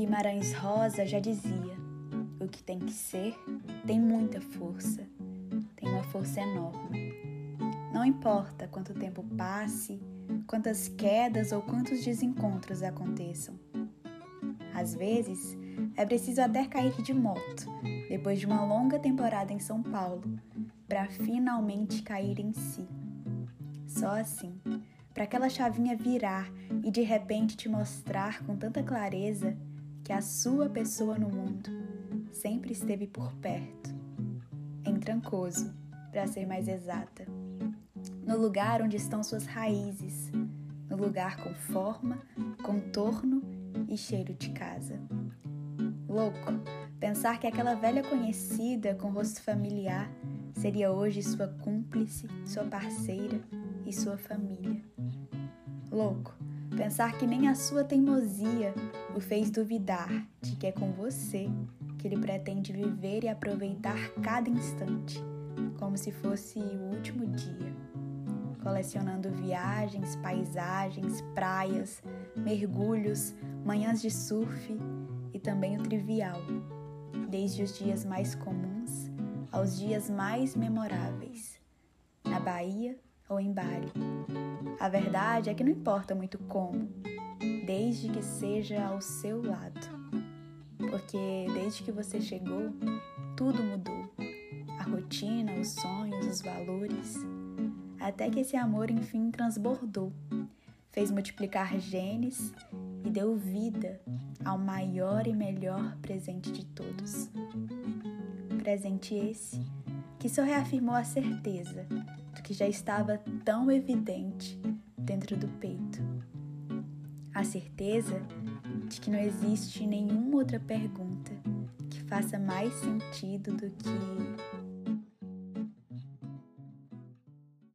Guimarães Rosa já dizia: o que tem que ser tem muita força, tem uma força enorme. Não importa quanto tempo passe, quantas quedas ou quantos desencontros aconteçam. Às vezes, é preciso até cair de moto, depois de uma longa temporada em São Paulo, para finalmente cair em si. Só assim, para aquela chavinha virar e de repente te mostrar com tanta clareza que a sua pessoa no mundo sempre esteve por perto, em Trancoso, para ser mais exata, no lugar onde estão suas raízes, no lugar com forma, contorno e cheiro de casa. Louco, pensar que aquela velha conhecida com rosto familiar seria hoje sua cúmplice, sua parceira e sua família. Louco, pensar que nem a sua teimosia o fez duvidar de que é com você que ele pretende viver e aproveitar cada instante, como se fosse o último dia, colecionando viagens, paisagens, praias, mergulhos, manhãs de surf e também o trivial, desde os dias mais comuns aos dias mais memoráveis, na Bahia ou em. A verdade é que não importa muito como, desde que seja ao seu lado porque desde que você chegou, tudo mudou. A rotina, os sonhos, os valores, até que esse amor enfim transbordou, fez multiplicar genes e deu vida ao maior e melhor presente de todos. Presente esse que só reafirmou a certeza do que já estava tão evidente dentro do peito. A certeza de que não existe nenhuma outra pergunta que faça mais sentido do que